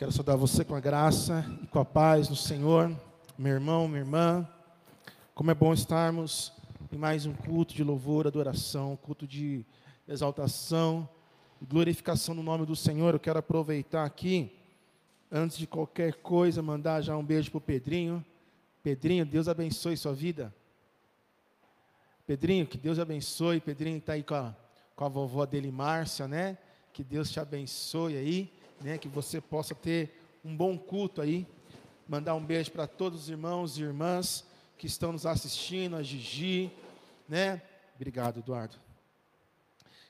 Quero saudar você com a graça e com a paz no Senhor, meu irmão, minha irmã. Como é bom estarmos em mais um culto de louvor, adoração, culto de exaltação e glorificação no nome do Senhor. Eu quero aproveitar aqui, antes de qualquer coisa, mandar já um beijo para o Pedrinho. Pedrinho, Deus abençoe sua vida. Pedrinho, que Deus abençoe. Pedrinho está aí com a, com a vovó dele, Márcia, né? Que Deus te abençoe aí né, que você possa ter um bom culto aí. Mandar um beijo para todos os irmãos e irmãs que estão nos assistindo, a Gigi, né? Obrigado, Eduardo.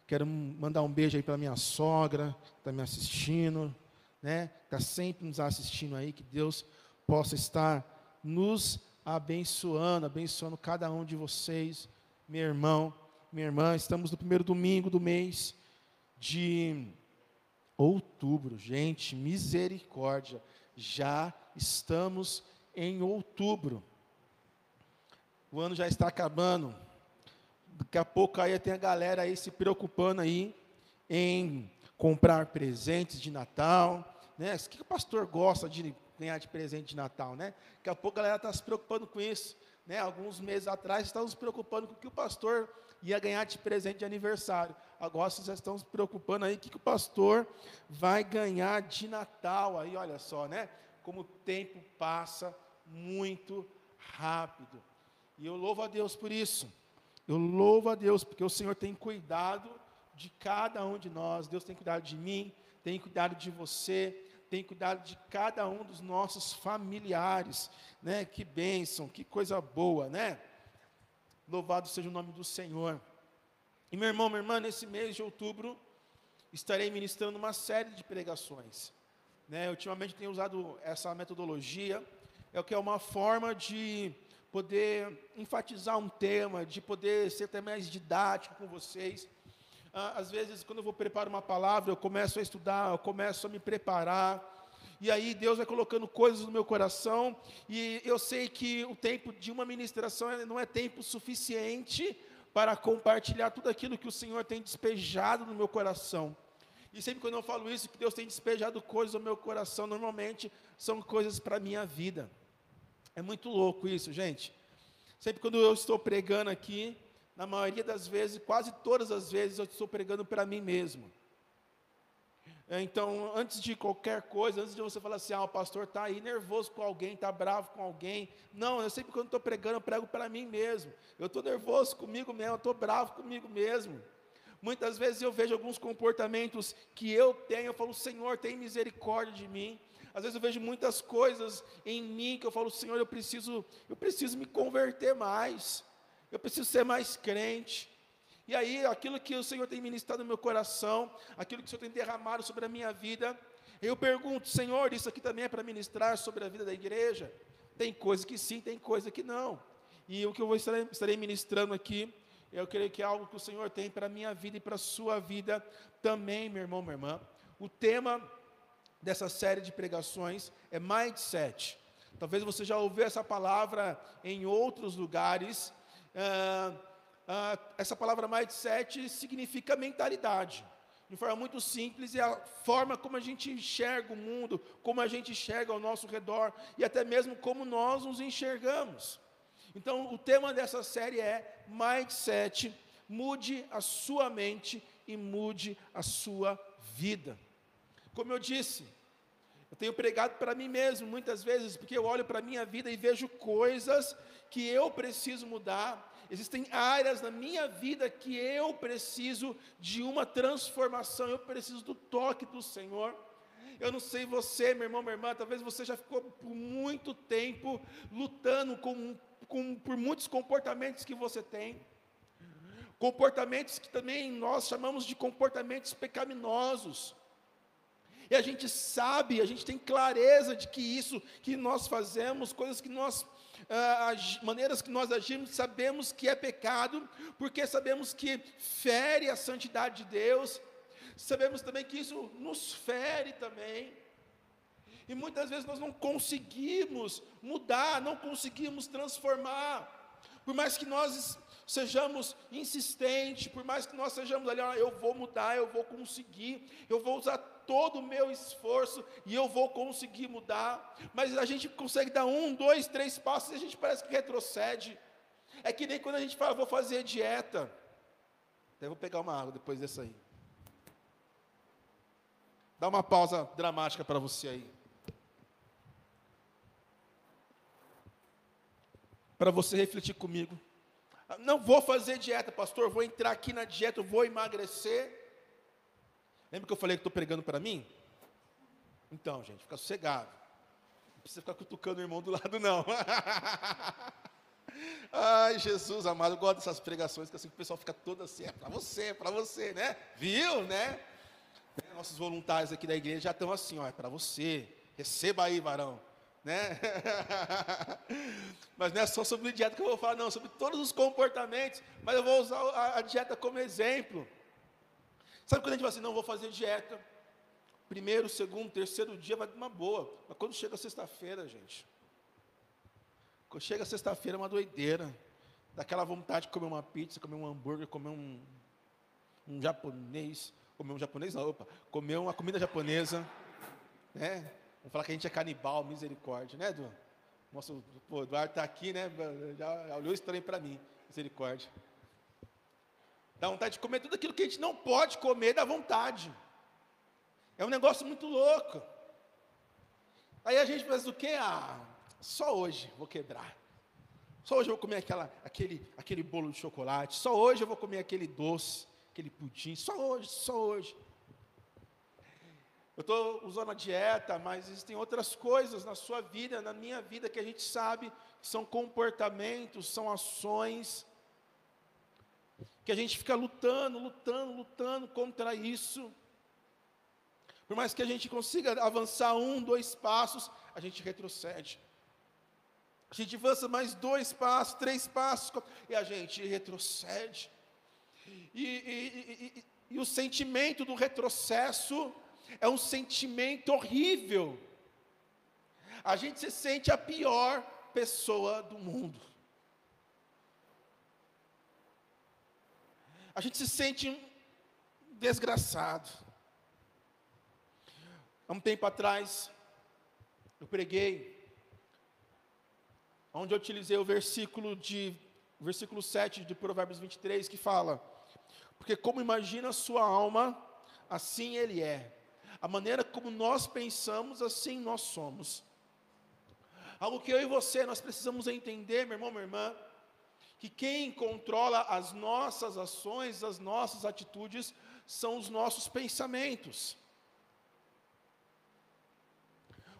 Quero mandar um beijo aí para minha sogra, que está me assistindo, né? Está sempre nos assistindo aí, que Deus possa estar nos abençoando, abençoando cada um de vocês, meu irmão, minha irmã. Estamos no primeiro domingo do mês de Outubro, gente, misericórdia, já estamos em outubro. O ano já está acabando. Daqui a pouco aí tem a galera aí se preocupando aí em comprar presentes de Natal, né? O que o pastor gosta de ganhar de presente de Natal, né? Daqui a pouco a galera está se preocupando com isso, né? Alguns meses atrás estávamos se preocupando com o que o pastor ia ganhar de presente de aniversário. Agora vocês já estão se preocupando aí, o que, que o pastor vai ganhar de Natal aí, olha só, né? Como o tempo passa muito rápido. E eu louvo a Deus por isso. Eu louvo a Deus, porque o Senhor tem cuidado de cada um de nós. Deus tem cuidado de mim, tem cuidado de você, tem cuidado de cada um dos nossos familiares, né? Que bênção, que coisa boa, né? Louvado seja o nome do Senhor. E meu irmão, minha irmã, nesse mês de outubro, estarei ministrando uma série de pregações. Né, ultimamente tenho usado essa metodologia, é o que é uma forma de poder enfatizar um tema, de poder ser até mais didático com vocês. Ah, às vezes, quando eu vou preparar uma palavra, eu começo a estudar, eu começo a me preparar, e aí Deus vai colocando coisas no meu coração, e eu sei que o tempo de uma ministração não é tempo suficiente para compartilhar tudo aquilo que o Senhor tem despejado no meu coração. E sempre quando eu falo isso, que Deus tem despejado coisas no meu coração, normalmente são coisas para a minha vida. É muito louco isso, gente. Sempre quando eu estou pregando aqui, na maioria das vezes, quase todas as vezes, eu estou pregando para mim mesmo. É, então, antes de qualquer coisa, antes de você falar assim, ah, o pastor está aí nervoso com alguém, está bravo com alguém. Não, eu sempre quando estou pregando, eu prego para mim mesmo. Eu estou nervoso comigo mesmo, eu estou bravo comigo mesmo. Muitas vezes eu vejo alguns comportamentos que eu tenho, eu falo, Senhor, tem misericórdia de mim. Às vezes eu vejo muitas coisas em mim que eu falo, Senhor, eu preciso, eu preciso me converter mais. Eu preciso ser mais crente. E aí, aquilo que o Senhor tem ministrado no meu coração, aquilo que o Senhor tem derramado sobre a minha vida, eu pergunto, Senhor, isso aqui também é para ministrar sobre a vida da igreja? Tem coisa que sim, tem coisa que não. E o que eu vou estar, estarei ministrando aqui, eu creio que é algo que o Senhor tem para a minha vida e para a sua vida também, meu irmão, minha irmã. O tema dessa série de pregações é mindset. Talvez você já ouviu essa palavra em outros lugares. Uh, ah, essa palavra mindset significa mentalidade. De forma muito simples, é a forma como a gente enxerga o mundo, como a gente enxerga ao nosso redor e até mesmo como nós nos enxergamos. Então, o tema dessa série é Mindset. Mude a sua mente e mude a sua vida. Como eu disse, eu tenho pregado para mim mesmo muitas vezes, porque eu olho para a minha vida e vejo coisas que eu preciso mudar, Existem áreas na minha vida que eu preciso de uma transformação, eu preciso do toque do Senhor. Eu não sei você, meu irmão, minha irmã, talvez você já ficou por muito tempo lutando com, com, por muitos comportamentos que você tem. Comportamentos que também nós chamamos de comportamentos pecaminosos. E a gente sabe, a gente tem clareza de que isso que nós fazemos, coisas que nós ah, maneiras que nós agimos, sabemos que é pecado, porque sabemos que fere a santidade de Deus, sabemos também que isso nos fere também. E muitas vezes nós não conseguimos mudar, não conseguimos transformar. Por mais que nós sejamos insistentes, por mais que nós sejamos ali, ah, eu vou mudar, eu vou conseguir, eu vou usar todo o meu esforço e eu vou conseguir mudar, mas a gente consegue dar um, dois, três passos e a gente parece que retrocede. É que nem quando a gente fala, vou fazer dieta. Até vou pegar uma água depois dessa aí. Dá uma pausa dramática para você aí. Para você refletir comigo. Não vou fazer dieta, pastor, vou entrar aqui na dieta, vou emagrecer. Lembra que eu falei que estou pregando para mim? Então, gente, fica sossegado. Não precisa ficar cutucando o irmão do lado, não. Ai, Jesus amado, eu gosto dessas pregações que assim o pessoal fica todo assim, é para você, é para você, né? Viu, né? Nossos voluntários aqui da igreja já estão assim, ó, é para você. Receba aí, varão né? mas não é só sobre dieta que eu vou falar, não, sobre todos os comportamentos, mas eu vou usar a, a dieta como exemplo. Sabe quando a gente fala assim, não vou fazer dieta? Primeiro, segundo, terceiro dia vai de uma boa. Mas quando chega sexta-feira, gente, quando chega sexta-feira é uma doideira. Daquela vontade de comer uma pizza, comer um hambúrguer, comer um, um japonês, comer um japonês, não, opa, comer uma comida japonesa, né? Vamos falar que a gente é canibal, misericórdia, né, Edu? Nossa, o Eduardo está aqui, né? Já olhou estranho para mim, misericórdia. Dá vontade de comer tudo aquilo que a gente não pode comer, dá vontade. É um negócio muito louco. Aí a gente pensa o quê? Ah, só hoje vou quebrar. Só hoje eu vou comer aquela, aquele, aquele bolo de chocolate. Só hoje eu vou comer aquele doce, aquele pudim. Só hoje, só hoje. Eu estou usando a dieta, mas existem outras coisas na sua vida, na minha vida, que a gente sabe que são comportamentos, são ações, que a gente fica lutando, lutando, lutando contra isso. Por mais que a gente consiga avançar um, dois passos, a gente retrocede. A gente avança mais dois passos, três passos, e a gente retrocede. E, e, e, e o sentimento do retrocesso é um sentimento horrível. A gente se sente a pior pessoa do mundo. A gente se sente desgraçado. Há um tempo atrás, eu preguei, onde eu utilizei o versículo de versículo 7 de Provérbios 23 que fala: Porque como imagina a sua alma, assim ele é. A maneira como nós pensamos, assim nós somos. Algo que eu e você nós precisamos entender, meu irmão, minha irmã, que quem controla as nossas ações, as nossas atitudes, são os nossos pensamentos.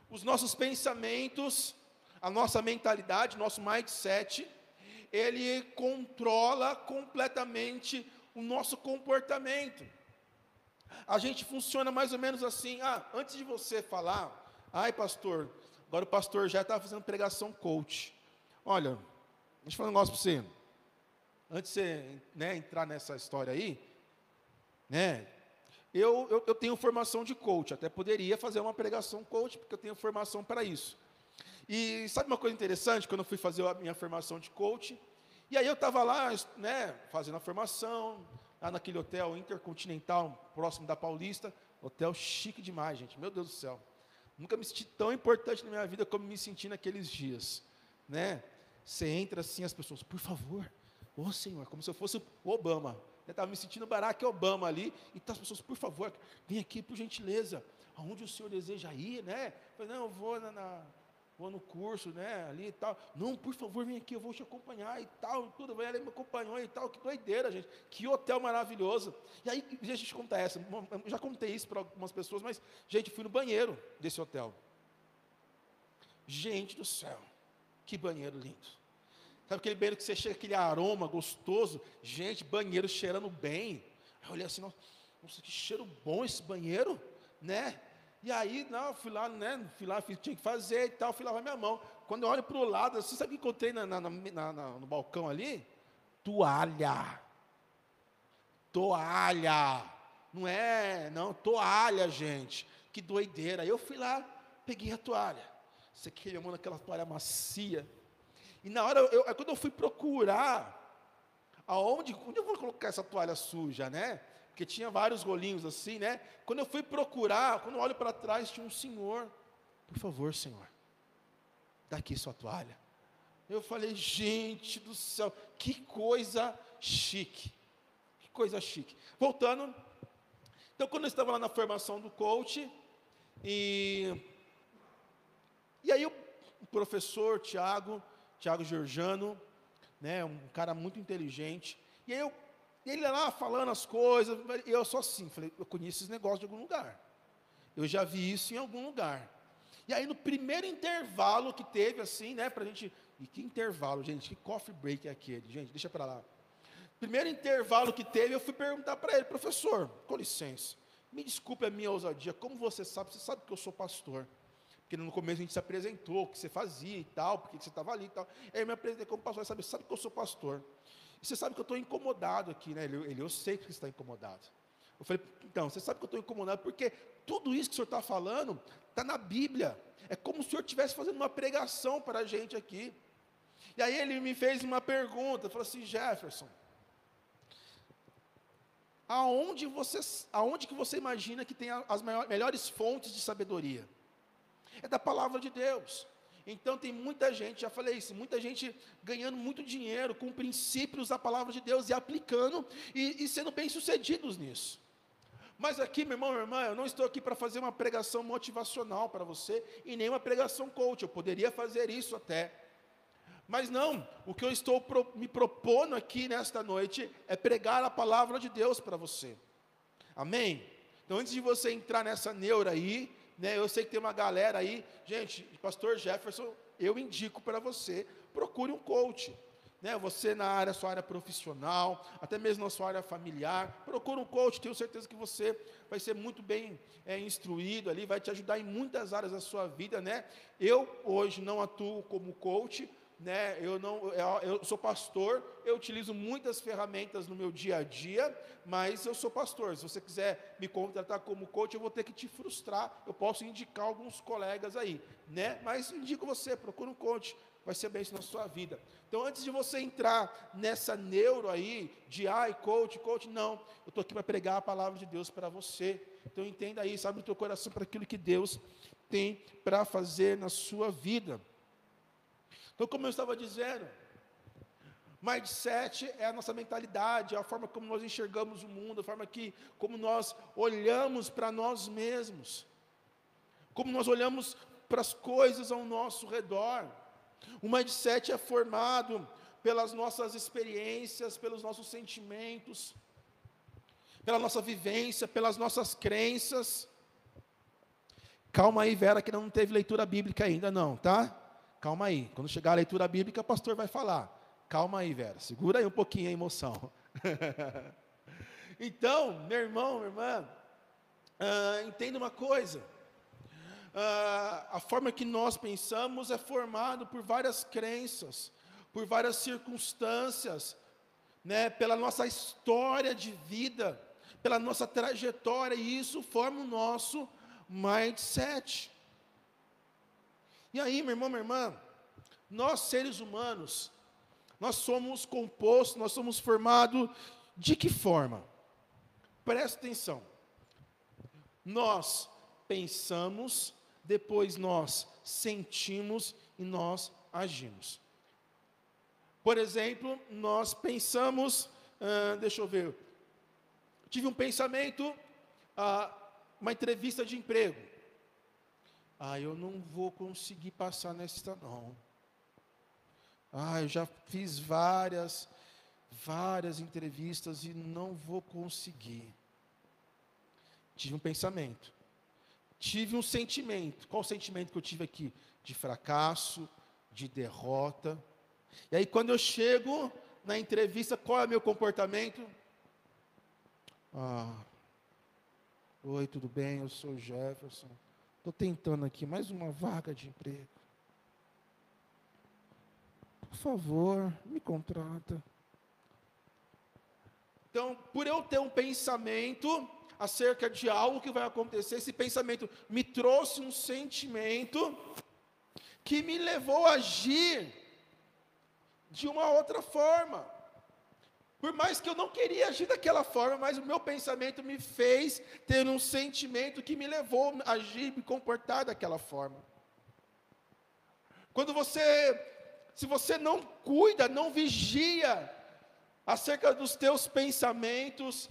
Os nossos pensamentos, a nossa mentalidade, nosso mindset, ele controla completamente o nosso comportamento a gente funciona mais ou menos assim. Ah, antes de você falar, ai pastor, agora o pastor já está fazendo pregação coach. Olha, deixa eu falar um negócio para você. Antes de você né, entrar nessa história aí, né? Eu, eu, eu tenho formação de coach, até poderia fazer uma pregação coach, porque eu tenho formação para isso. E sabe uma coisa interessante? Quando eu fui fazer a minha formação de coach, e aí eu estava lá, né, fazendo a formação, lá naquele hotel intercontinental, próximo da Paulista, hotel chique demais, gente, meu Deus do céu. Nunca me senti tão importante na minha vida como me senti naqueles dias, né? Você entra assim, as pessoas, por favor, ô oh, Senhor, como se eu fosse o Obama. Eu estava me sentindo Barack Obama ali, então as pessoas, por favor, vem aqui por gentileza, aonde o Senhor deseja ir, né? Eu falei, não, eu vou na, na vou no curso, né, ali e tal. Não, por favor, vem aqui, eu vou te acompanhar e tal, e tudo. Ela me acompanhou e tal, que doideira, gente. Que hotel maravilhoso. E aí, gente conta essa, eu já contei isso para algumas pessoas, mas, gente, fui no banheiro desse hotel. Gente do céu, que banheiro lindo. Sabe aquele banheiro que você chega, aquele aroma gostoso? Gente, banheiro cheirando bem. Eu olhei assim, nossa, que cheiro bom esse banheiro, né? E aí, não, fui lá, né? Fui lá, tinha que fazer e tal, fui lavar minha mão. Quando eu olho para o lado, você sabe o que encontrei na, na, na, no balcão ali? Toalha. Toalha. Não é, não, toalha, gente. Que doideira. Eu fui lá, peguei a toalha. Você mão naquela toalha macia. E na hora, eu, quando eu fui procurar aonde, onde eu vou colocar essa toalha suja, né? Porque tinha vários rolinhos assim, né? Quando eu fui procurar, quando eu olho para trás, tinha um senhor. Por favor, senhor, dá aqui sua toalha. Eu falei, gente do céu, que coisa chique. Que coisa chique. Voltando, então quando eu estava lá na formação do coach, e, e aí o professor Tiago, Tiago Georgiano, né, um cara muito inteligente, e aí eu, ele lá falando as coisas, e eu só assim, falei, eu conheço esses negócios de algum lugar. Eu já vi isso em algum lugar. E aí no primeiro intervalo que teve, assim, né, para a gente e que intervalo, gente, que coffee break é aquele? Gente, deixa para lá. Primeiro intervalo que teve, eu fui perguntar para ele, professor, com licença, me desculpe a minha ousadia, como você sabe? Você sabe que eu sou pastor. Porque no começo a gente se apresentou, o que você fazia e tal, porque você estava ali e tal. Aí eu me apresentei como pastor, sabe, sabe que eu sou pastor. E você sabe que eu estou incomodado aqui, né? Ele, ele, eu sei que você está incomodado. Eu falei, então, você sabe que eu estou incomodado, porque tudo isso que o senhor está falando está na Bíblia. É como se o senhor estivesse fazendo uma pregação para a gente aqui. E aí ele me fez uma pergunta, falou assim, Jefferson, aonde você, aonde que você imagina que tem as maiores, melhores fontes de sabedoria? É da palavra de Deus. Então tem muita gente, já falei isso, muita gente ganhando muito dinheiro com princípios da palavra de Deus e aplicando e, e sendo bem sucedidos nisso. Mas aqui, meu irmão, minha irmã, eu não estou aqui para fazer uma pregação motivacional para você e nem uma pregação coach. Eu poderia fazer isso até. Mas não, o que eu estou pro, me propondo aqui nesta noite é pregar a palavra de Deus para você. Amém? Então, antes de você entrar nessa neura aí, né, eu sei que tem uma galera aí, gente, pastor Jefferson, eu indico para você, procure um coach. Né, você na área, sua área profissional, até mesmo na sua área familiar, procure um coach, tenho certeza que você vai ser muito bem é, instruído ali, vai te ajudar em muitas áreas da sua vida, né? Eu hoje não atuo como coach, né, eu, não, eu, sou pastor, eu utilizo muitas ferramentas no meu dia a dia, mas eu sou pastor. Se você quiser me contratar como coach, eu vou ter que te frustrar. Eu posso indicar alguns colegas aí, né? Mas indico você, procura um coach, vai ser bem isso na sua vida. Então, antes de você entrar nessa neuro aí, de ai, coach, coach, não, eu estou aqui para pregar a palavra de Deus para você. Então, entenda aí, sabe o teu coração para aquilo que Deus tem para fazer na sua vida. Então, como eu estava dizendo, mindset é a nossa mentalidade, é a forma como nós enxergamos o mundo, a forma que, como nós olhamos para nós mesmos, como nós olhamos para as coisas ao nosso redor. O mindset é formado pelas nossas experiências, pelos nossos sentimentos, pela nossa vivência, pelas nossas crenças. Calma aí, Vera, que não teve leitura bíblica ainda, não, tá? Calma aí. Quando chegar a leitura bíblica, o pastor vai falar. Calma aí, Vera. Segura aí um pouquinho a emoção. então, meu irmão, minha irmã, uh, entenda uma coisa. Uh, a forma que nós pensamos é formado por várias crenças, por várias circunstâncias, né, pela nossa história de vida, pela nossa trajetória, e isso forma o nosso mindset. E aí, meu irmão, minha irmã, nós seres humanos, nós somos compostos, nós somos formados de que forma? Presta atenção. Nós pensamos, depois nós sentimos e nós agimos. Por exemplo, nós pensamos, uh, deixa eu ver, tive um pensamento, uh, uma entrevista de emprego. Ah, eu não vou conseguir passar nesta não. Ah, eu já fiz várias, várias entrevistas e não vou conseguir. Tive um pensamento. Tive um sentimento. Qual o sentimento que eu tive aqui? De fracasso, de derrota. E aí, quando eu chego na entrevista, qual é o meu comportamento? Ah, oi, tudo bem? Eu sou o Jefferson. Estou tentando aqui mais uma vaga de emprego. Por favor, me contrata. Então, por eu ter um pensamento acerca de algo que vai acontecer, esse pensamento me trouxe um sentimento que me levou a agir de uma outra forma. Por mais que eu não queria agir daquela forma, mas o meu pensamento me fez ter um sentimento que me levou a agir, me comportar daquela forma. Quando você, se você não cuida, não vigia acerca dos teus pensamentos,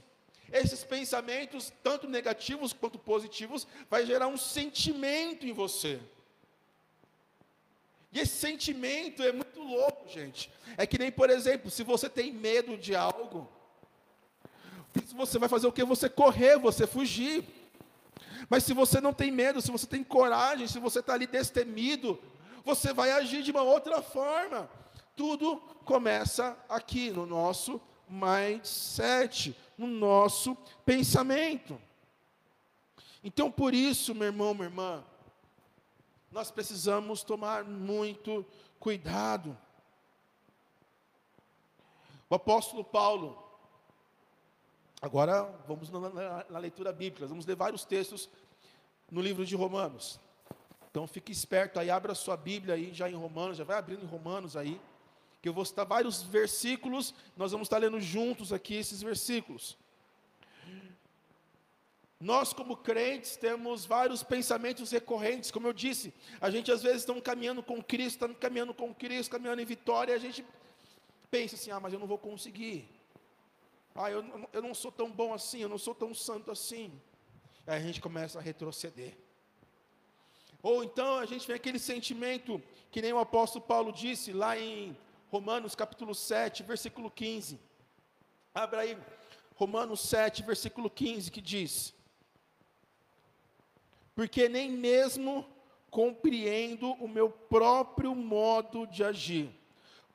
esses pensamentos, tanto negativos quanto positivos, vai gerar um sentimento em você. E esse sentimento é muito louco, gente. É que nem, por exemplo, se você tem medo de algo, você vai fazer o que? Você correr, você fugir. Mas se você não tem medo, se você tem coragem, se você está ali destemido, você vai agir de uma outra forma. Tudo começa aqui no nosso mindset, no nosso pensamento. Então, por isso, meu irmão, minha irmã, nós precisamos tomar muito cuidado. O apóstolo Paulo, agora vamos na, na, na, leitura bíblica, vamos ler vários textos no livro de Romanos. Então fique esperto aí, abra sua Bíblia aí já em Romanos, já vai abrindo em Romanos aí, que eu vou citar vários versículos, nós vamos estar lendo juntos aqui esses versículos. Nós, como crentes, temos vários pensamentos recorrentes, como eu disse, a gente às vezes está caminhando com Cristo, está caminhando com Cristo, caminhando em vitória, e a gente pensa assim: ah, mas eu não vou conseguir, ah, eu, eu não sou tão bom assim, eu não sou tão santo assim. Aí a gente começa a retroceder. Ou então a gente vem aquele sentimento, que nem o apóstolo Paulo disse lá em Romanos capítulo 7, versículo 15. Abra aí, Romanos 7, versículo 15, que diz porque nem mesmo compreendo o meu próprio modo de agir,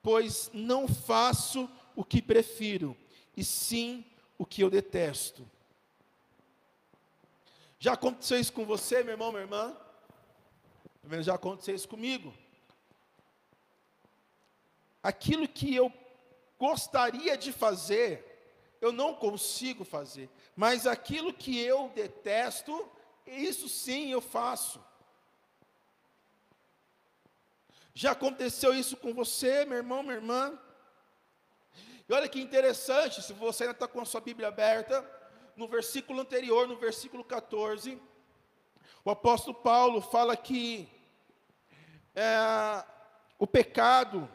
pois não faço o que prefiro, e sim o que eu detesto. Já aconteceu isso com você, meu irmão, minha irmã? Pelo menos já aconteceu isso comigo. Aquilo que eu gostaria de fazer, eu não consigo fazer, mas aquilo que eu detesto, isso sim eu faço. Já aconteceu isso com você, meu irmão, minha irmã? E olha que interessante, se você ainda está com a sua Bíblia aberta, no versículo anterior, no versículo 14, o apóstolo Paulo fala que é, o pecado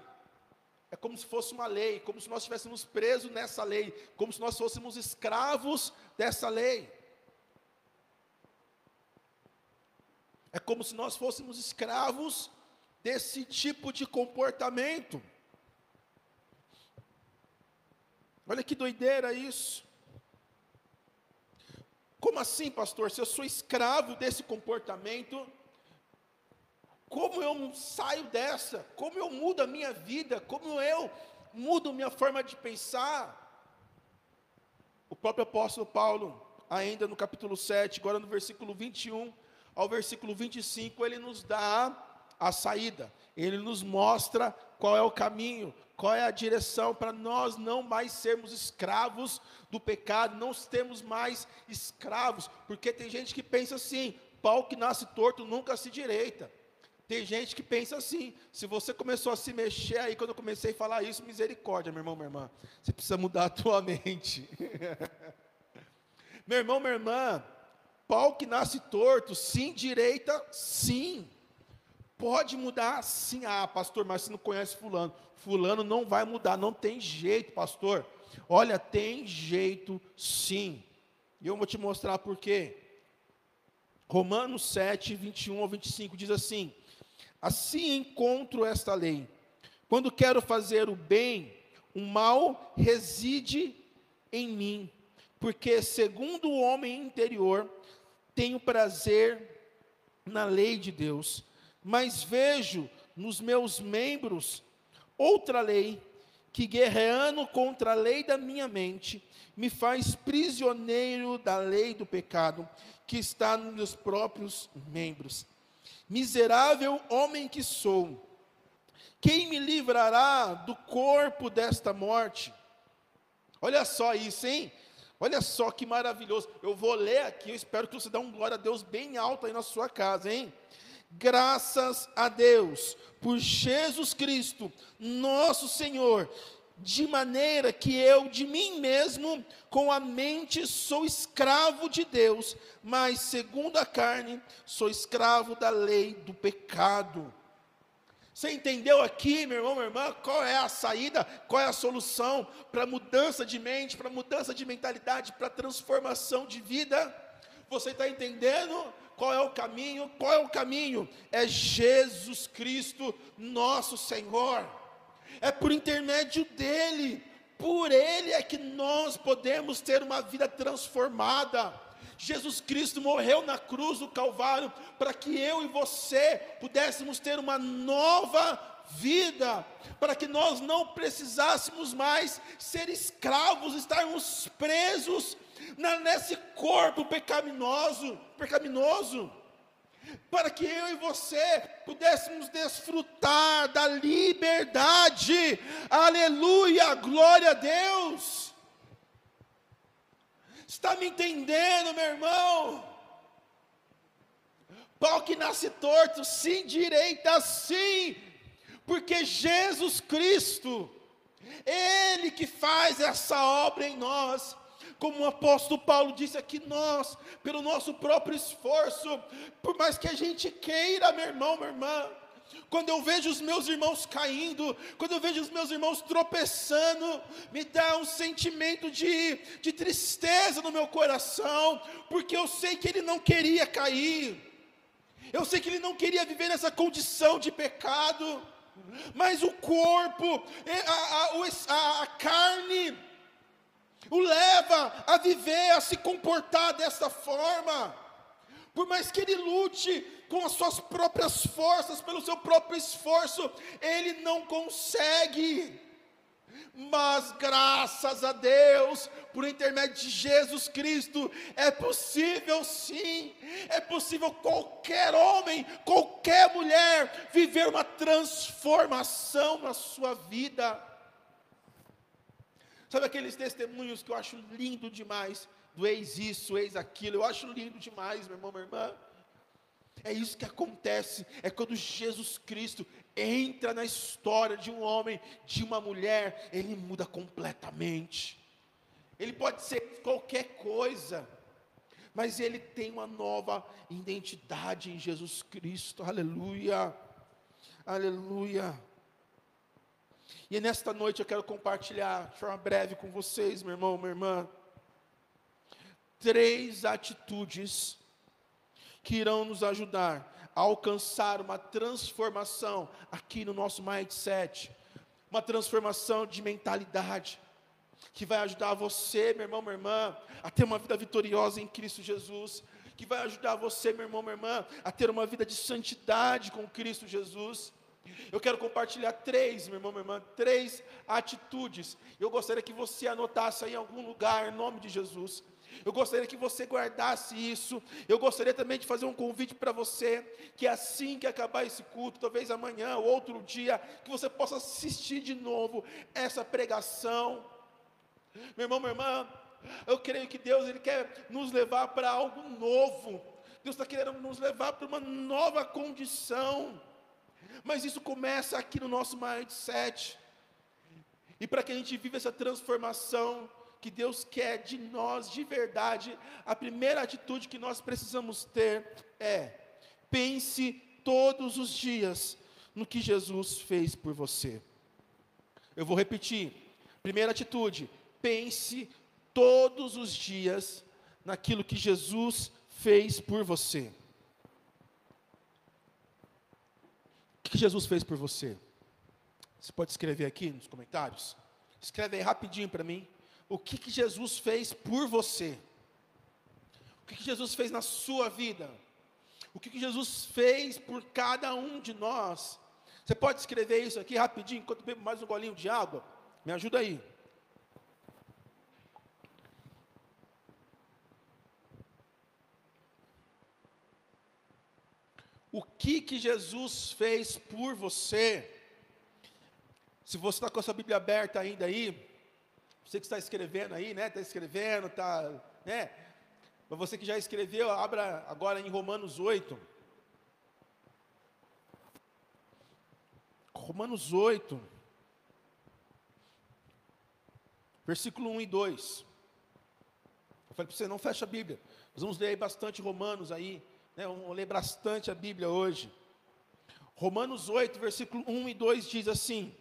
é como se fosse uma lei, como se nós estivéssemos presos nessa lei, como se nós fôssemos escravos dessa lei. É como se nós fôssemos escravos desse tipo de comportamento. Olha que doideira isso. Como assim, pastor? Se eu sou escravo desse comportamento, como eu saio dessa? Como eu mudo a minha vida? Como eu mudo minha forma de pensar? O próprio apóstolo Paulo, ainda no capítulo 7, agora no versículo 21, ao versículo 25, ele nos dá a saída, ele nos mostra qual é o caminho, qual é a direção para nós não mais sermos escravos do pecado, não temos mais escravos, porque tem gente que pensa assim: pau que nasce torto nunca se direita. Tem gente que pensa assim. Se você começou a se mexer aí, quando eu comecei a falar isso, misericórdia, meu irmão, minha irmã. Você precisa mudar a tua mente. meu irmão, minha irmã, Pau que nasce torto, sim, direita, sim. Pode mudar, sim. Ah, pastor, mas você não conhece fulano. Fulano não vai mudar, não tem jeito, pastor. Olha, tem jeito sim. E eu vou te mostrar por quê. Romanos 7, 21 ao 25 diz assim: Assim encontro esta lei. Quando quero fazer o bem, o mal reside em mim, porque segundo o homem interior, tenho prazer na lei de Deus, mas vejo nos meus membros outra lei que guerreando contra a lei da minha mente, me faz prisioneiro da lei do pecado que está nos meus próprios membros. Miserável homem que sou, quem me livrará do corpo desta morte? Olha só isso, hein? Olha só que maravilhoso. Eu vou ler aqui, eu espero que você dê um glória a Deus bem alto aí na sua casa, hein? Graças a Deus por Jesus Cristo, nosso Senhor, de maneira que eu de mim mesmo, com a mente, sou escravo de Deus, mas segundo a carne, sou escravo da lei do pecado. Você entendeu aqui, meu irmão, minha irmã, qual é a saída, qual é a solução para mudança de mente, para mudança de mentalidade, para transformação de vida? Você está entendendo qual é o caminho? Qual é o caminho? É Jesus Cristo, nosso Senhor é por intermédio dele, por ele é que nós podemos ter uma vida transformada. Jesus Cristo morreu na cruz do Calvário para que eu e você pudéssemos ter uma nova vida, para que nós não precisássemos mais ser escravos, estarmos presos na, nesse corpo pecaminoso, pecaminoso para que eu e você pudéssemos desfrutar da liberdade. Aleluia, glória a Deus. Está me entendendo, meu irmão? Pau que nasce torto, sim, direita, sim, porque Jesus Cristo, Ele que faz essa obra em nós, como o apóstolo Paulo disse aqui, nós, pelo nosso próprio esforço, por mais que a gente queira, meu irmão, minha irmã, quando eu vejo os meus irmãos caindo, quando eu vejo os meus irmãos tropeçando, me dá um sentimento de, de tristeza no meu coração, porque eu sei que ele não queria cair, eu sei que ele não queria viver nessa condição de pecado, mas o corpo, a, a, a, a carne, o leva a viver, a se comportar dessa forma. Por mais que ele lute com as suas próprias forças, pelo seu próprio esforço, ele não consegue. Mas graças a Deus, por intermédio de Jesus Cristo, é possível sim, é possível qualquer homem, qualquer mulher viver uma transformação na sua vida. Sabe aqueles testemunhos que eu acho lindo demais, do ex isso, ex aquilo, eu acho lindo demais, meu irmão, minha irmã. É isso que acontece, é quando Jesus Cristo entra na história de um homem, de uma mulher, ele muda completamente. Ele pode ser qualquer coisa, mas ele tem uma nova identidade em Jesus Cristo. Aleluia. Aleluia. E nesta noite eu quero compartilhar de forma breve com vocês, meu irmão, minha irmã, três atitudes que irão nos ajudar a alcançar uma transformação aqui no nosso mindset, uma transformação de mentalidade, que vai ajudar você, meu irmão, minha irmã, a ter uma vida vitoriosa em Cristo Jesus, que vai ajudar você, meu irmão, minha irmã, a ter uma vida de santidade com Cristo Jesus eu quero compartilhar três, meu irmão, minha irmã, três atitudes. Eu gostaria que você anotasse aí em algum lugar, em nome de Jesus. Eu gostaria que você guardasse isso. Eu gostaria também de fazer um convite para você, que assim que acabar esse culto, talvez amanhã ou outro dia, que você possa assistir de novo essa pregação. Meu irmão, minha irmã, eu creio que Deus ele quer nos levar para algo novo. Deus está querendo nos levar para uma nova condição. Mas isso começa aqui no nosso mindset. E para que a gente viva essa transformação que Deus quer de nós de verdade, a primeira atitude que nós precisamos ter é: pense todos os dias no que Jesus fez por você. Eu vou repetir. Primeira atitude: pense todos os dias naquilo que Jesus fez por você. que Jesus fez por você? Você pode escrever aqui nos comentários? Escreve aí rapidinho para mim. O que, que Jesus fez por você? O que, que Jesus fez na sua vida? O que, que Jesus fez por cada um de nós? Você pode escrever isso aqui rapidinho, enquanto eu bebo mais um golinho de água? Me ajuda aí. o que que Jesus fez por você. Se você está com a sua Bíblia aberta ainda aí, você que está escrevendo aí, né? Está escrevendo, está, né? Mas você que já escreveu, abra agora em Romanos 8. Romanos 8. versículo 1 e 2. Eu falei para você, não fecha a Bíblia. Nós vamos ler aí bastante Romanos aí, né? Vamos ler bastante a Bíblia hoje. Romanos 8, versículo 1 e 2 diz assim: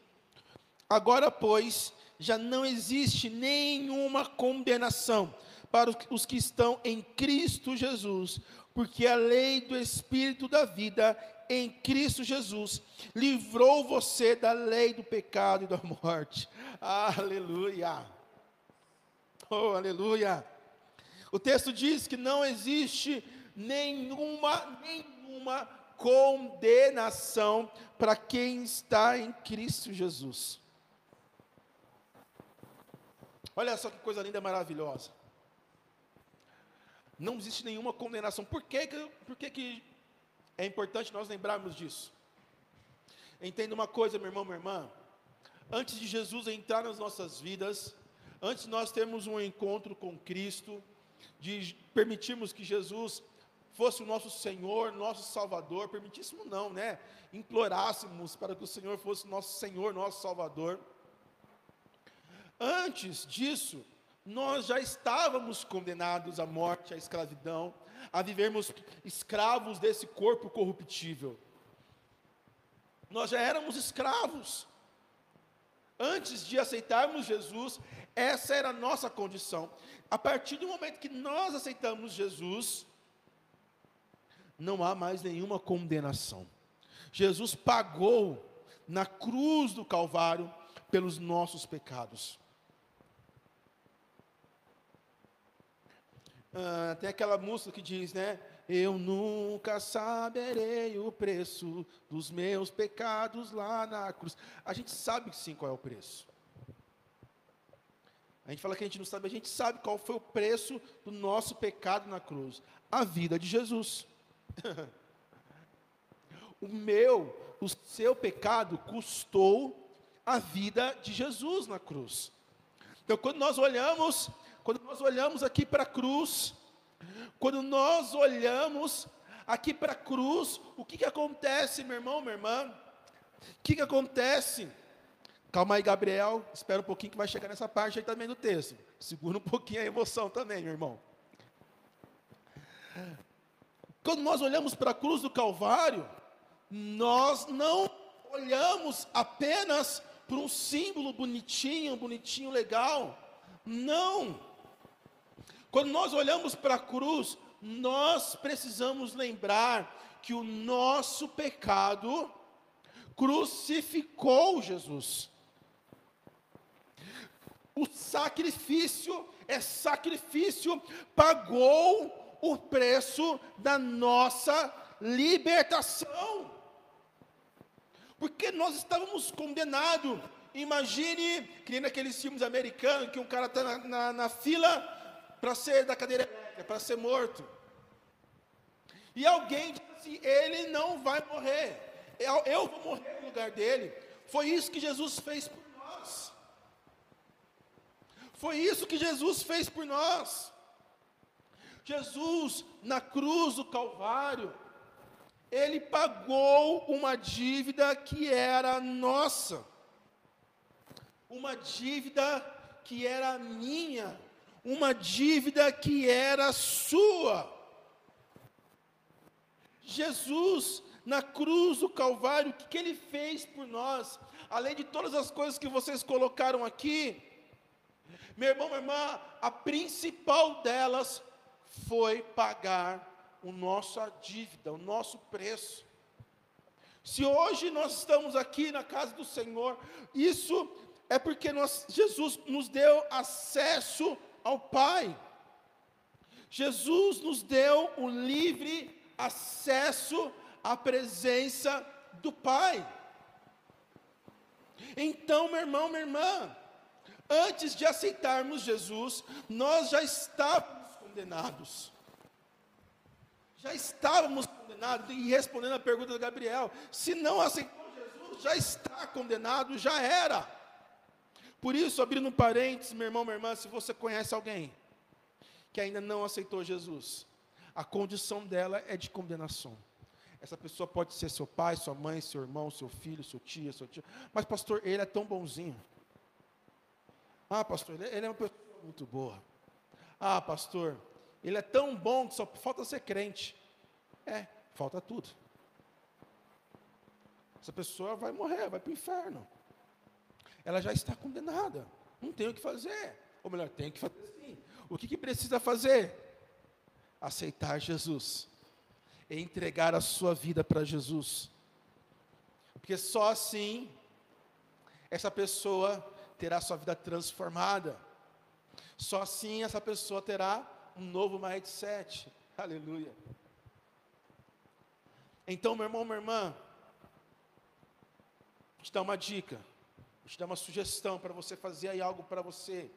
Agora, pois, já não existe nenhuma condenação para os que estão em Cristo Jesus, porque a lei do Espírito da vida em Cristo Jesus livrou você da lei do pecado e da morte. Aleluia! Oh, aleluia! O texto diz que não existe nenhuma, nenhuma condenação para quem está em Cristo Jesus. Olha só que coisa linda maravilhosa. Não existe nenhuma condenação. Por que, por que, que é importante nós lembrarmos disso? Entenda uma coisa, meu irmão, minha irmã. Antes de Jesus entrar nas nossas vidas, antes de nós termos um encontro com Cristo, de permitirmos que Jesus fosse o nosso Senhor, nosso Salvador, permitíssemos não, né? Implorássemos para que o Senhor fosse nosso Senhor, nosso Salvador. Antes disso, nós já estávamos condenados à morte, à escravidão, a vivermos escravos desse corpo corruptível. Nós já éramos escravos. Antes de aceitarmos Jesus, essa era a nossa condição. A partir do momento que nós aceitamos Jesus, não há mais nenhuma condenação. Jesus pagou na cruz do Calvário pelos nossos pecados. Ah, tem aquela música que diz, né? Eu nunca saberei o preço dos meus pecados lá na cruz. A gente sabe sim qual é o preço. A gente fala que a gente não sabe, a gente sabe qual foi o preço do nosso pecado na cruz. A vida de Jesus. o meu, o seu pecado custou a vida de Jesus na cruz. Então, quando nós olhamos quando nós olhamos aqui para a cruz, quando nós olhamos aqui para a cruz, o que, que acontece, meu irmão, minha irmã? O que, que acontece? Calma aí, Gabriel, espera um pouquinho que vai chegar nessa parte aí também do texto. Segura um pouquinho a emoção também, meu irmão. Quando nós olhamos para a cruz do Calvário, nós não olhamos apenas para um símbolo bonitinho, bonitinho, legal. Não. Quando nós olhamos para a cruz, nós precisamos lembrar que o nosso pecado crucificou Jesus. O sacrifício é sacrifício, pagou o preço da nossa libertação. Porque nós estávamos condenados. Imagine, que nem naqueles filmes americanos, que um cara está na, na, na fila para ser da cadeira elétrica, para ser morto. E alguém disse assim: ele não vai morrer, eu, eu vou morrer no lugar dele. Foi isso que Jesus fez por nós. Foi isso que Jesus fez por nós. Jesus, na cruz do Calvário, ele pagou uma dívida que era nossa, uma dívida que era minha, uma dívida que era sua. Jesus, na cruz do Calvário, o que, que ele fez por nós? Além de todas as coisas que vocês colocaram aqui, meu irmão, minha irmã, a principal delas foi pagar o nossa dívida, o nosso preço. Se hoje nós estamos aqui na casa do Senhor, isso é porque nós, Jesus nos deu acesso ao Pai. Jesus nos deu o livre acesso à presença do Pai. Então, meu irmão, minha irmã, antes de aceitarmos Jesus, nós já estávamos condenados. Já estávamos condenados, e respondendo a pergunta do Gabriel, se não aceitou Jesus, já está condenado, já era. Por isso, abrindo um parênteses, meu irmão, minha irmã, se você conhece alguém que ainda não aceitou Jesus, a condição dela é de condenação. Essa pessoa pode ser seu pai, sua mãe, seu irmão, seu filho, sua tia, seu tio. Mas, pastor, ele é tão bonzinho. Ah, pastor, ele, ele é uma pessoa muito boa. Ah, pastor, ele é tão bom que só falta ser crente. É, falta tudo. Essa pessoa vai morrer, vai para o inferno. Ela já está condenada. Não tem o que fazer. Ou melhor, tem que fazer sim. O que, que precisa fazer? Aceitar Jesus. Entregar a sua vida para Jesus. Porque só assim essa pessoa terá sua vida transformada. Só assim essa pessoa terá um novo mindset. Aleluia. Então, meu irmão, minha irmã, te dar uma dica, vou te dar uma sugestão para você fazer aí algo para você.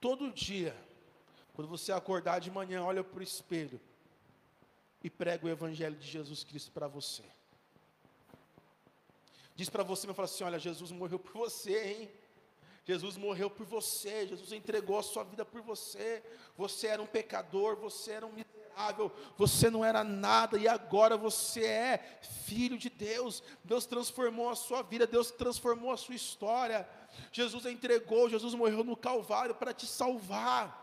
Todo dia, quando você acordar de manhã, olha para o espelho e prega o Evangelho de Jesus Cristo para você. Diz para você, me fala assim: olha, Jesus morreu por você, hein? Jesus morreu por você, Jesus entregou a sua vida por você. Você era um pecador, você era um miserável, você não era nada e agora você é filho de Deus. Deus transformou a sua vida, Deus transformou a sua história. Jesus entregou, Jesus morreu no Calvário para te salvar.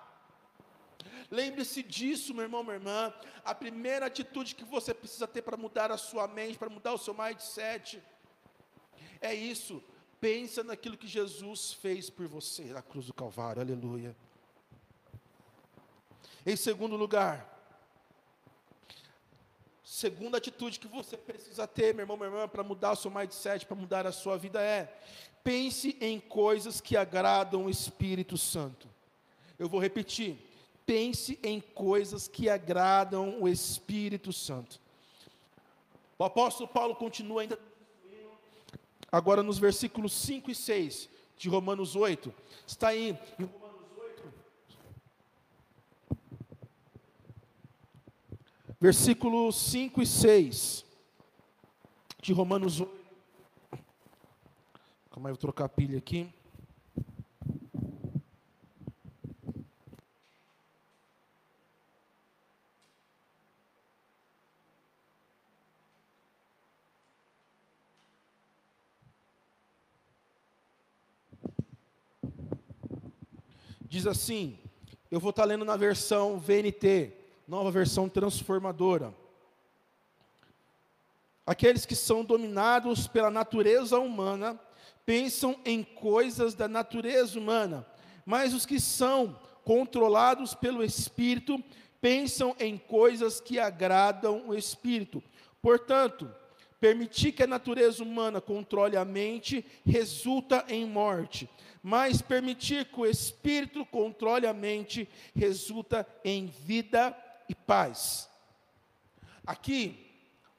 Lembre-se disso, meu irmão, minha irmã. A primeira atitude que você precisa ter para mudar a sua mente, para mudar o seu mindset, é isso. Pensa naquilo que Jesus fez por você na cruz do Calvário. Aleluia. Em segundo lugar, segunda atitude que você precisa ter, meu irmão, minha irmã, para mudar o seu mindset, para mudar a sua vida é: pense em coisas que agradam o Espírito Santo. Eu vou repetir. Pense em coisas que agradam o Espírito Santo. O apóstolo Paulo continua ainda agora nos versículos 5 e 6 de Romanos 8. Está aí em Romanos 8. Versículos 5 e 6 de Romanos 8. Calma aí, vou trocar a pilha aqui. diz assim: eu vou estar lendo na versão VNT, nova versão transformadora. Aqueles que são dominados pela natureza humana pensam em coisas da natureza humana, mas os que são controlados pelo Espírito pensam em coisas que agradam o Espírito. Portanto, permitir que a natureza humana controle a mente resulta em morte mas permitir que o espírito controle a mente resulta em vida e paz. Aqui,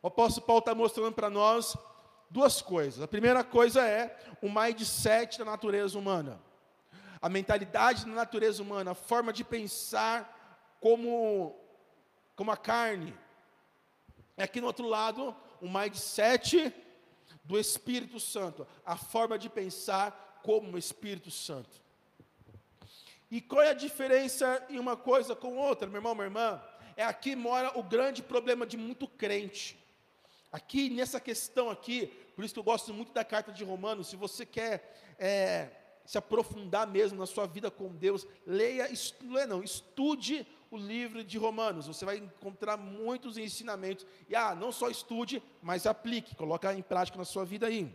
o apóstolo Paulo está mostrando para nós duas coisas. A primeira coisa é o mindset da natureza humana. A mentalidade da natureza humana, a forma de pensar como, como a carne. E aqui no outro lado, o mindset do Espírito Santo, a forma de pensar como o Espírito Santo. E qual é a diferença em uma coisa com outra, meu irmão, minha irmã? É aqui mora o grande problema de muito crente. Aqui nessa questão aqui, por isso que eu gosto muito da carta de Romanos. Se você quer é, se aprofundar mesmo na sua vida com Deus, leia, estu, leia não, estude o livro de Romanos. Você vai encontrar muitos ensinamentos. E ah, não só estude, mas aplique, coloque em prática na sua vida aí.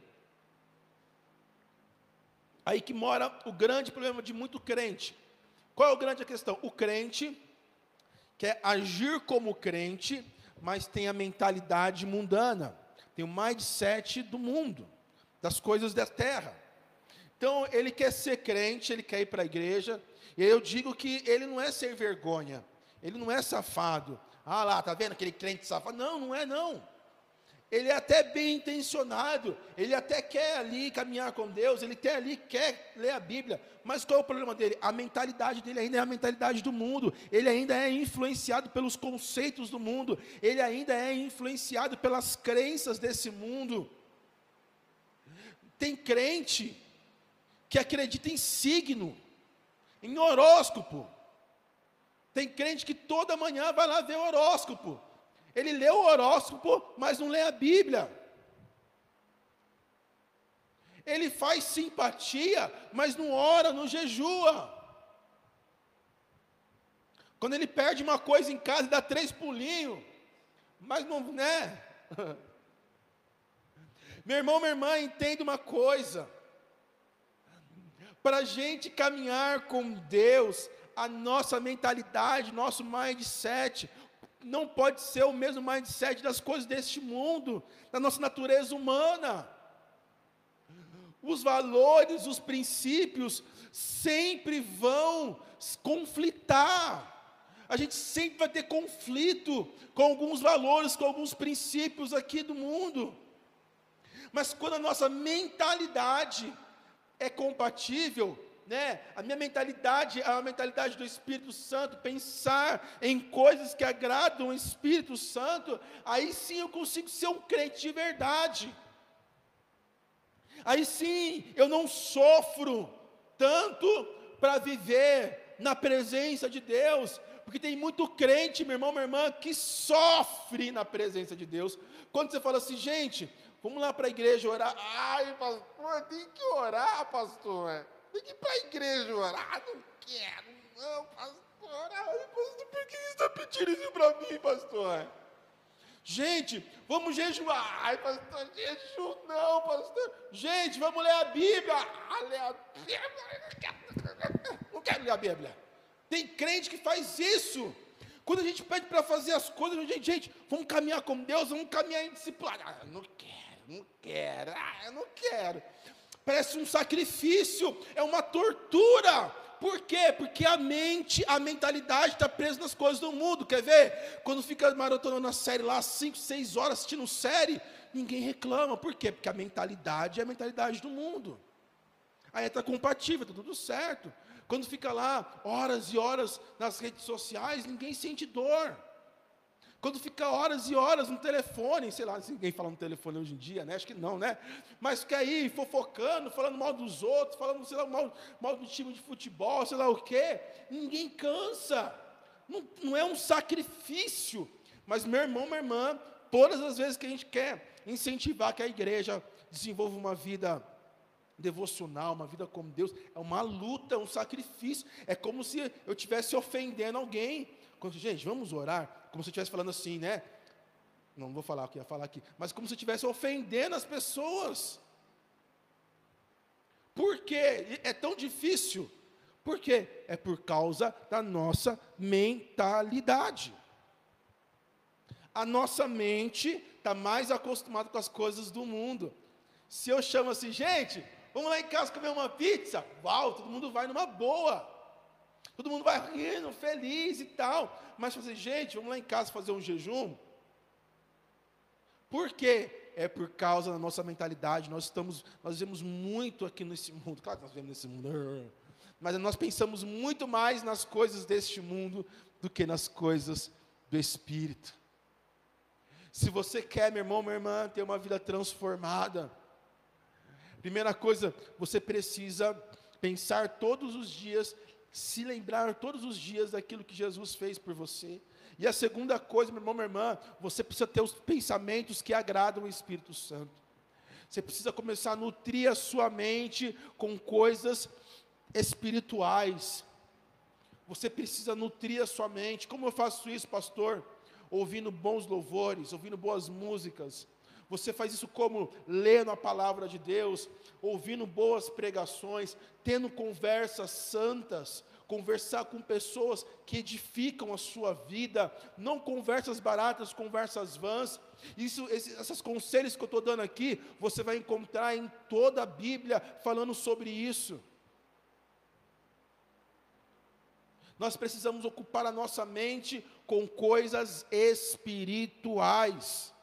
Aí que mora o grande problema de muito crente. Qual é o grande questão? O crente quer agir como crente, mas tem a mentalidade mundana, tem o mindset do mundo, das coisas da terra. Então, ele quer ser crente, ele quer ir para a igreja, e eu digo que ele não é ser vergonha, ele não é safado. Ah lá, tá vendo aquele crente safado? Não, não é não ele é até bem intencionado, ele até quer ali caminhar com Deus, ele até ali quer ler a Bíblia, mas qual é o problema dele? A mentalidade dele ainda é a mentalidade do mundo, ele ainda é influenciado pelos conceitos do mundo, ele ainda é influenciado pelas crenças desse mundo. Tem crente que acredita em signo, em horóscopo. Tem crente que toda manhã vai lá ver horóscopo. Ele lê o horóscopo, mas não lê a Bíblia. Ele faz simpatia, mas não ora, não jejua. Quando ele perde uma coisa em casa, dá três pulinhos, mas não, né? Meu irmão, minha irmã, entenda uma coisa. Para a gente caminhar com Deus, a nossa mentalidade, nosso mindset, não pode ser o mesmo mindset das coisas deste mundo, da nossa natureza humana. Os valores, os princípios sempre vão conflitar. A gente sempre vai ter conflito com alguns valores, com alguns princípios aqui do mundo. Mas quando a nossa mentalidade é compatível, né? A minha mentalidade a mentalidade do Espírito Santo, pensar em coisas que agradam o Espírito Santo, aí sim eu consigo ser um crente de verdade. Aí sim eu não sofro tanto para viver na presença de Deus, porque tem muito crente, meu irmão, minha irmã, que sofre na presença de Deus. Quando você fala assim, gente, vamos lá para a igreja orar. Ai, pastor, tem que orar, pastor. Tem que ir para a igreja orar. Não quero, não, pastor. Ai, pastor, por que você está pedindo isso para mim, pastor? Gente, vamos jejuar. Ai, pastor, jejum não, pastor. Gente, vamos ler a Bíblia. Ah, ler a Bíblia. Não quero ler a Bíblia. Tem crente que faz isso. Quando a gente pede para fazer as coisas, gente, gente, vamos caminhar com Deus, vamos caminhar em disciplina. Ah, não quero, não quero, ah, eu não quero. Parece um sacrifício, é uma tortura. Por quê? Porque a mente, a mentalidade está presa nas coisas do mundo. Quer ver? Quando fica maratonando a série lá, 5, 6 horas assistindo série, ninguém reclama. Por quê? Porque a mentalidade é a mentalidade do mundo. Aí está compatível, está tudo certo. Quando fica lá horas e horas nas redes sociais, ninguém sente dor. Quando fica horas e horas no telefone, sei lá, ninguém fala no telefone hoje em dia, né? Acho que não, né? Mas fica aí fofocando, falando mal dos outros, falando, sei lá, mal, mal do time de futebol, sei lá o quê. Ninguém cansa. Não, não é um sacrifício. Mas meu irmão, minha irmã, todas as vezes que a gente quer incentivar que a igreja desenvolva uma vida devocional, uma vida com Deus, é uma luta, é um sacrifício. É como se eu estivesse ofendendo alguém. Quando, gente, vamos orar, como se eu estivesse falando assim, né? Não vou falar o que ia falar aqui, mas como se eu estivesse ofendendo as pessoas. Por quê? É tão difícil. Por quê? É por causa da nossa mentalidade. A nossa mente está mais acostumada com as coisas do mundo. Se eu chamo assim, gente, Vamos lá em casa comer uma pizza? Uau, todo mundo vai numa boa. Todo mundo vai rindo, feliz e tal. Mas fazer, gente, vamos lá em casa fazer um jejum? Por quê? É por causa da nossa mentalidade. Nós estamos, nós vemos muito aqui nesse mundo. Claro que nós vemos nesse mundo. Mas nós pensamos muito mais nas coisas deste mundo do que nas coisas do Espírito. Se você quer, meu irmão, minha irmã, ter uma vida transformada, Primeira coisa, você precisa pensar todos os dias, se lembrar todos os dias daquilo que Jesus fez por você. E a segunda coisa, meu irmão, minha irmã, você precisa ter os pensamentos que agradam o Espírito Santo. Você precisa começar a nutrir a sua mente com coisas espirituais. Você precisa nutrir a sua mente. Como eu faço isso, pastor? Ouvindo bons louvores, ouvindo boas músicas, você faz isso como lendo a palavra de Deus, ouvindo boas pregações, tendo conversas santas, conversar com pessoas que edificam a sua vida, não conversas baratas, conversas vãs. Isso, esses, esses conselhos que eu estou dando aqui, você vai encontrar em toda a Bíblia falando sobre isso. Nós precisamos ocupar a nossa mente com coisas espirituais.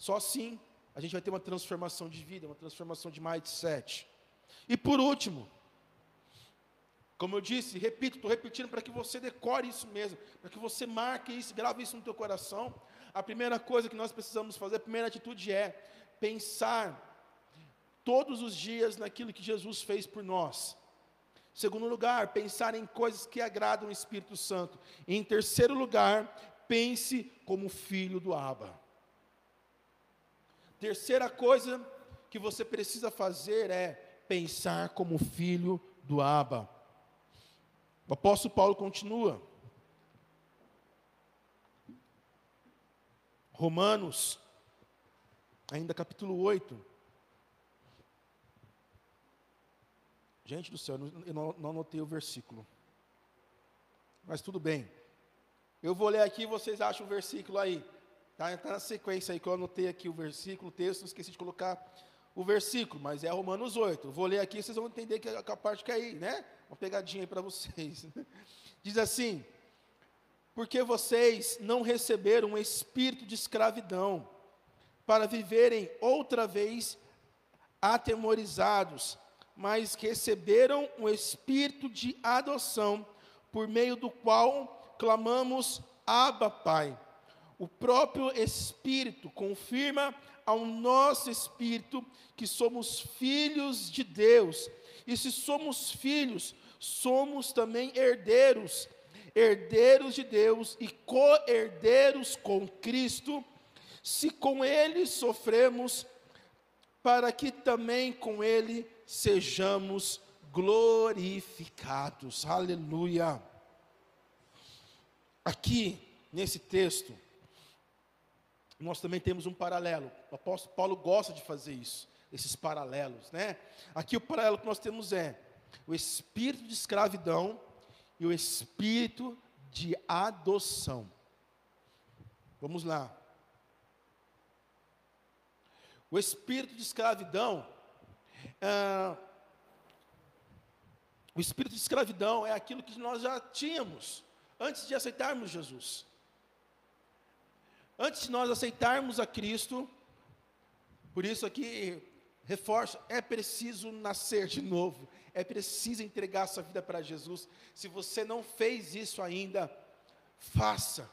Só assim a gente vai ter uma transformação de vida, uma transformação de mindset. E por último, como eu disse, repito, estou repetindo para que você decore isso mesmo, para que você marque isso, grave isso no teu coração. A primeira coisa que nós precisamos fazer, a primeira atitude é pensar todos os dias naquilo que Jesus fez por nós. Segundo lugar, pensar em coisas que agradam o Espírito Santo. Em terceiro lugar, pense como filho do Abba. Terceira coisa que você precisa fazer é pensar como filho do Abba. O apóstolo Paulo continua. Romanos, ainda capítulo 8. Gente do céu, eu não, anotei o versículo. Mas tudo bem. Eu vou ler aqui, vocês acham o versículo aí. Tá na sequência aí que eu anotei aqui o versículo, o texto, esqueci de colocar o versículo, mas é Romanos 8. Eu vou ler aqui, vocês vão entender que a, a parte que é aí, né? Uma pegadinha aí para vocês. Diz assim: Porque vocês não receberam um espírito de escravidão para viverem outra vez atemorizados, mas receberam um espírito de adoção, por meio do qual clamamos Abba, Pai. O próprio Espírito confirma ao nosso espírito que somos filhos de Deus. E se somos filhos, somos também herdeiros, herdeiros de Deus e co-herdeiros com Cristo, se com Ele sofremos, para que também com Ele sejamos glorificados. Aleluia. Aqui, nesse texto, nós também temos um paralelo. O apóstolo Paulo gosta de fazer isso, esses paralelos, né? Aqui o paralelo que nós temos é o espírito de escravidão e o espírito de adoção. Vamos lá. O espírito de escravidão, ah, o espírito de escravidão é aquilo que nós já tínhamos antes de aceitarmos Jesus. Antes de nós aceitarmos a Cristo, por isso aqui reforço, é preciso nascer de novo, é preciso entregar sua vida para Jesus. Se você não fez isso ainda, faça.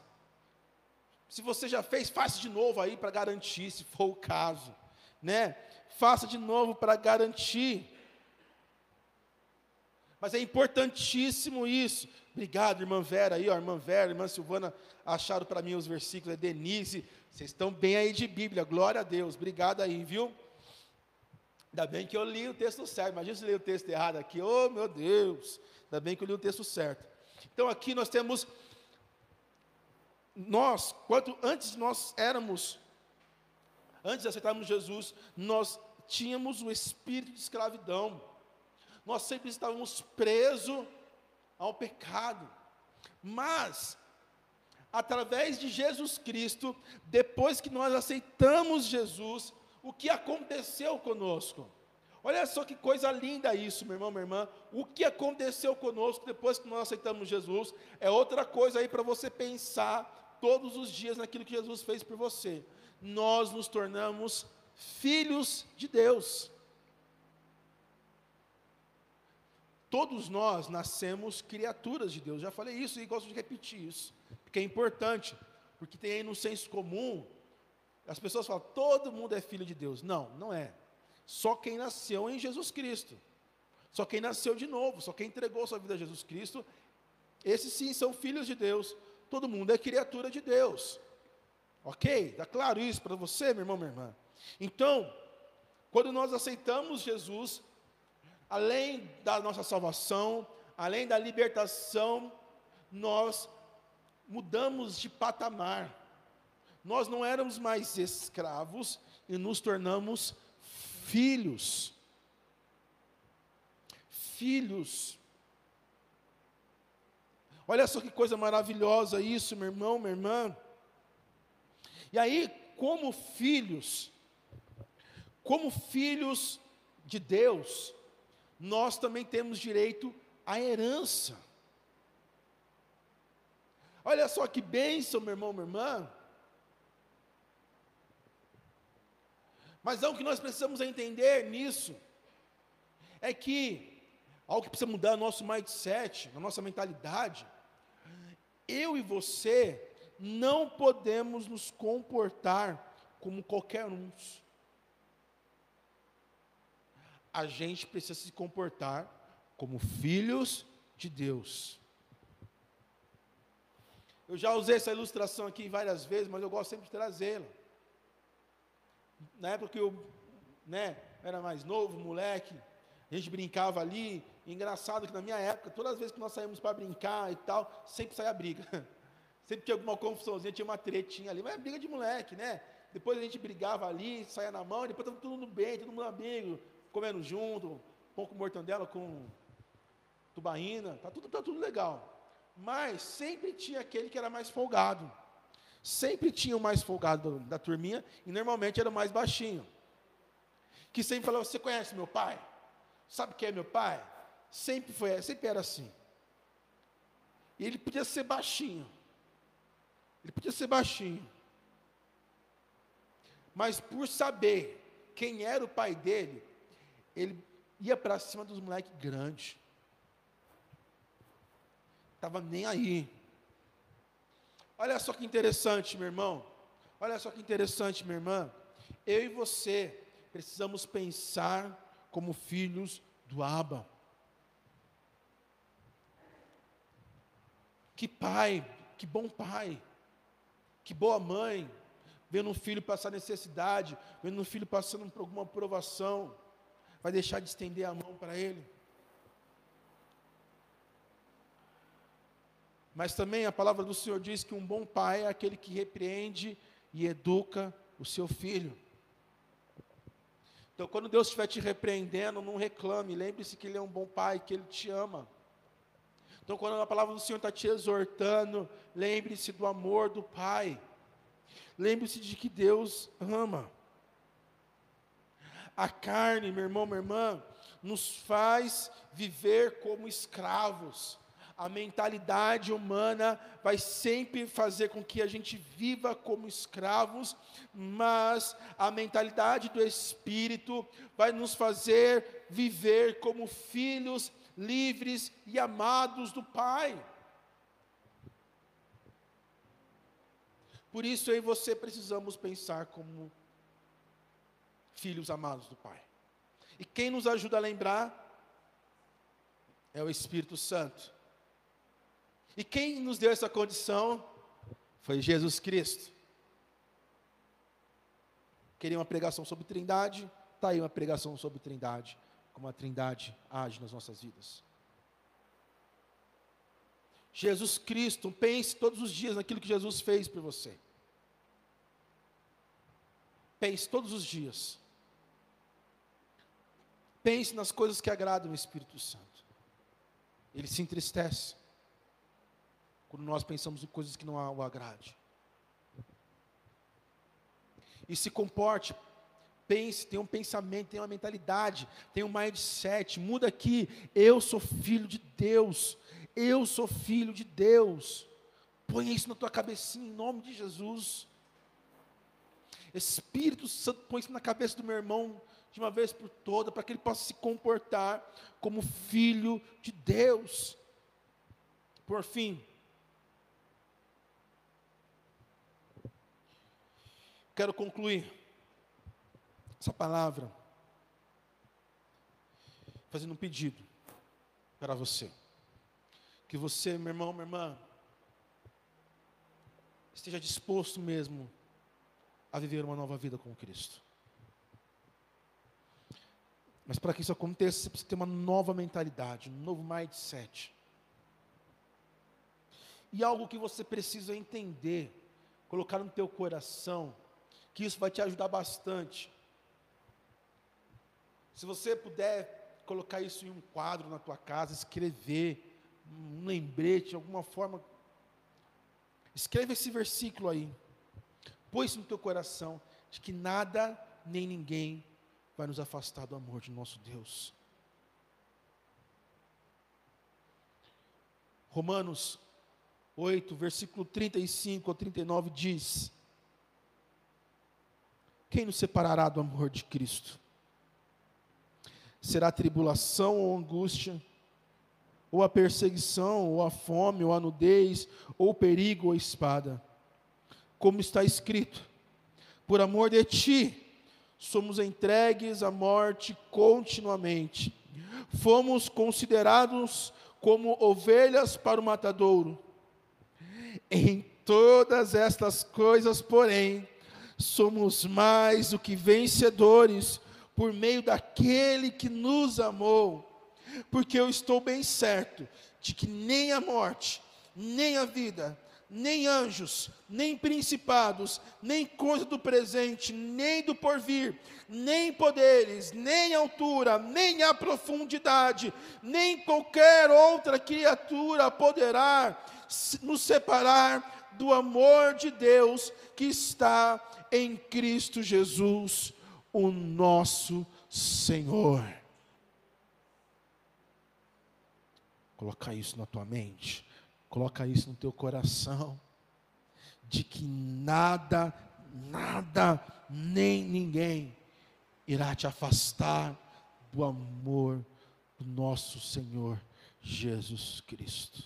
Se você já fez, faça de novo aí para garantir, se for o caso, né? Faça de novo para garantir. Mas é importantíssimo isso. Obrigado, irmã Vera aí, ó, irmã Vera, irmã Silvana, acharam para mim os versículos, é Denise, vocês estão bem aí de Bíblia, glória a Deus, obrigado aí, viu? Ainda bem que eu li o texto certo, imagina se eu li o texto errado aqui, oh meu Deus, ainda bem que eu li o texto certo. Então aqui nós temos, nós, quanto antes nós éramos, antes de aceitarmos Jesus, nós tínhamos o espírito de escravidão, nós sempre estávamos presos ao pecado. Mas, através de Jesus Cristo, depois que nós aceitamos Jesus, o que aconteceu conosco? Olha só que coisa linda isso, meu irmão, minha irmã. O que aconteceu conosco depois que nós aceitamos Jesus é outra coisa aí para você pensar todos os dias naquilo que Jesus fez por você. Nós nos tornamos filhos de Deus. Todos nós nascemos criaturas de Deus. Já falei isso e gosto de repetir isso, porque é importante. Porque tem aí no senso comum, as pessoas falam, todo mundo é filho de Deus. Não, não é. Só quem nasceu em Jesus Cristo. Só quem nasceu de novo, só quem entregou sua vida a Jesus Cristo, esses sim são filhos de Deus. Todo mundo é criatura de Deus. Ok? Está claro isso para você, meu irmão, minha irmã? Então, quando nós aceitamos Jesus, além da nossa salvação, além da libertação, nós mudamos de patamar. Nós não éramos mais escravos e nos tornamos filhos. Filhos. Olha só que coisa maravilhosa isso, meu irmão, minha irmã. E aí, como filhos, como filhos de Deus, nós também temos direito à herança. Olha só que bênção, meu irmão, minha irmã. Mas algo que nós precisamos entender nisso é que algo que precisa mudar no nosso mindset, na nossa mentalidade. Eu e você não podemos nos comportar como qualquer um a gente precisa se comportar como filhos de Deus. Eu já usei essa ilustração aqui várias vezes, mas eu gosto sempre de trazê-la. Na época que eu, né, era mais novo, moleque, a gente brincava ali. Engraçado que na minha época, todas as vezes que nós saímos para brincar e tal, sempre saía briga. Sempre tinha alguma confusãozinha, tinha uma tretinha ali, mas é briga de moleque, né? Depois a gente brigava ali, saía na mão, depois estava todo mundo bem, todo mundo amigo, comendo junto, pão com mortandela, com tubaína, tá tudo, tá tudo legal. Mas sempre tinha aquele que era mais folgado. Sempre tinha o mais folgado da, turminha, e normalmente era o mais baixinho. Que sempre falava, você conhece meu pai? Sabe quem é meu pai? Sempre foi, sempre era assim. E ele podia ser baixinho. Ele podia ser baixinho. Mas por saber quem era o pai dele, ele ia para cima dos moleques grandes. Estava nem aí. Olha só que interessante, meu irmão. Olha só que interessante, minha irmã. Eu e você precisamos pensar como filhos do Abba. Que pai, que bom pai. Que boa mãe, vendo um filho passar necessidade, vendo um filho passando por alguma provação, vai deixar de estender a mão para ele. Mas também a palavra do Senhor diz que um bom pai é aquele que repreende e educa o seu filho. Então, quando Deus estiver te repreendendo, não reclame, lembre-se que Ele é um bom pai, que Ele te ama. Então, quando a palavra do Senhor está te exortando, lembre-se do amor do Pai. Lembre-se de que Deus ama. A carne, meu irmão, minha irmã, nos faz viver como escravos. A mentalidade humana vai sempre fazer com que a gente viva como escravos, mas a mentalidade do Espírito vai nos fazer viver como filhos livres e amados do Pai. Por isso eu e você precisamos pensar como filhos amados do Pai. E quem nos ajuda a lembrar é o Espírito Santo. E quem nos deu essa condição foi Jesus Cristo. Queria uma pregação sobre Trindade? Está aí uma pregação sobre Trindade como a Trindade age nas nossas vidas. Jesus Cristo, pense todos os dias naquilo que Jesus fez por você. Pense todos os dias. Pense nas coisas que agradam o Espírito Santo. Ele se entristece quando nós pensamos em coisas que não o agrade. E se comporte pense, tenha um pensamento, tenha uma mentalidade, tenha um mindset, muda aqui. Eu sou filho de Deus. Eu sou filho de Deus. Põe isso na tua cabecinha em nome de Jesus. Espírito Santo, põe isso na cabeça do meu irmão de uma vez por toda, para que ele possa se comportar como filho de Deus. Por fim, quero concluir essa palavra, fazendo um pedido para você. Que você, meu irmão, minha irmã, esteja disposto mesmo a viver uma nova vida com Cristo. Mas para que isso aconteça, você precisa ter uma nova mentalidade, um novo mindset. E algo que você precisa entender, colocar no teu coração, que isso vai te ajudar bastante se você puder colocar isso em um quadro na tua casa, escrever, um lembrete, alguma forma, escreve esse versículo aí. Põe isso no teu coração, de que nada nem ninguém vai nos afastar do amor de nosso Deus. Romanos 8, versículo 35 ao 39 diz: Quem nos separará do amor de Cristo? será tribulação ou angústia, ou a perseguição, ou a fome, ou a nudez, ou perigo, ou espada. Como está escrito: por amor de ti, somos entregues à morte continuamente. Fomos considerados como ovelhas para o matadouro. Em todas estas coisas, porém, somos mais do que vencedores por meio daquele que nos amou. Porque eu estou bem certo de que nem a morte, nem a vida, nem anjos, nem principados, nem coisa do presente, nem do porvir, nem poderes, nem altura, nem a profundidade, nem qualquer outra criatura poderá nos separar do amor de Deus que está em Cristo Jesus, o nosso Senhor. Coloca isso na tua mente, coloca isso no teu coração, de que nada, nada, nem ninguém irá te afastar do amor do nosso Senhor Jesus Cristo.